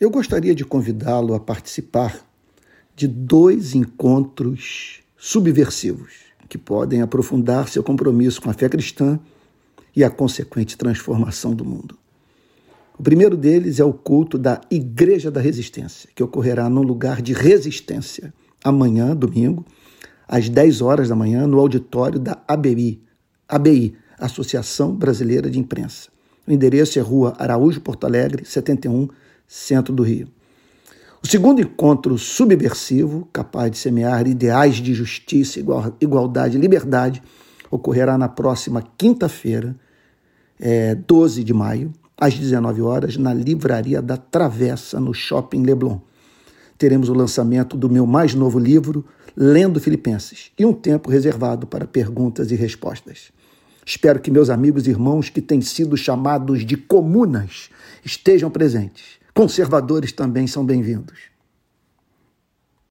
Eu gostaria de convidá-lo a participar de dois encontros subversivos que podem aprofundar seu compromisso com a fé cristã e a consequente transformação do mundo. O primeiro deles é o culto da Igreja da Resistência, que ocorrerá num lugar de resistência amanhã, domingo, às 10 horas da manhã, no auditório da ABI, ABI, Associação Brasileira de Imprensa. O endereço é Rua Araújo, Porto Alegre, 71, centro do Rio. O segundo encontro subversivo, capaz de semear ideais de justiça, igualdade e liberdade, ocorrerá na próxima quinta-feira, é, 12 de maio, às 19 horas, na Livraria da Travessa, no Shopping Leblon. Teremos o lançamento do meu mais novo livro, Lendo Filipenses, e um tempo reservado para perguntas e respostas. Espero que meus amigos e irmãos que têm sido chamados de comunas estejam presentes. Conservadores também são bem-vindos.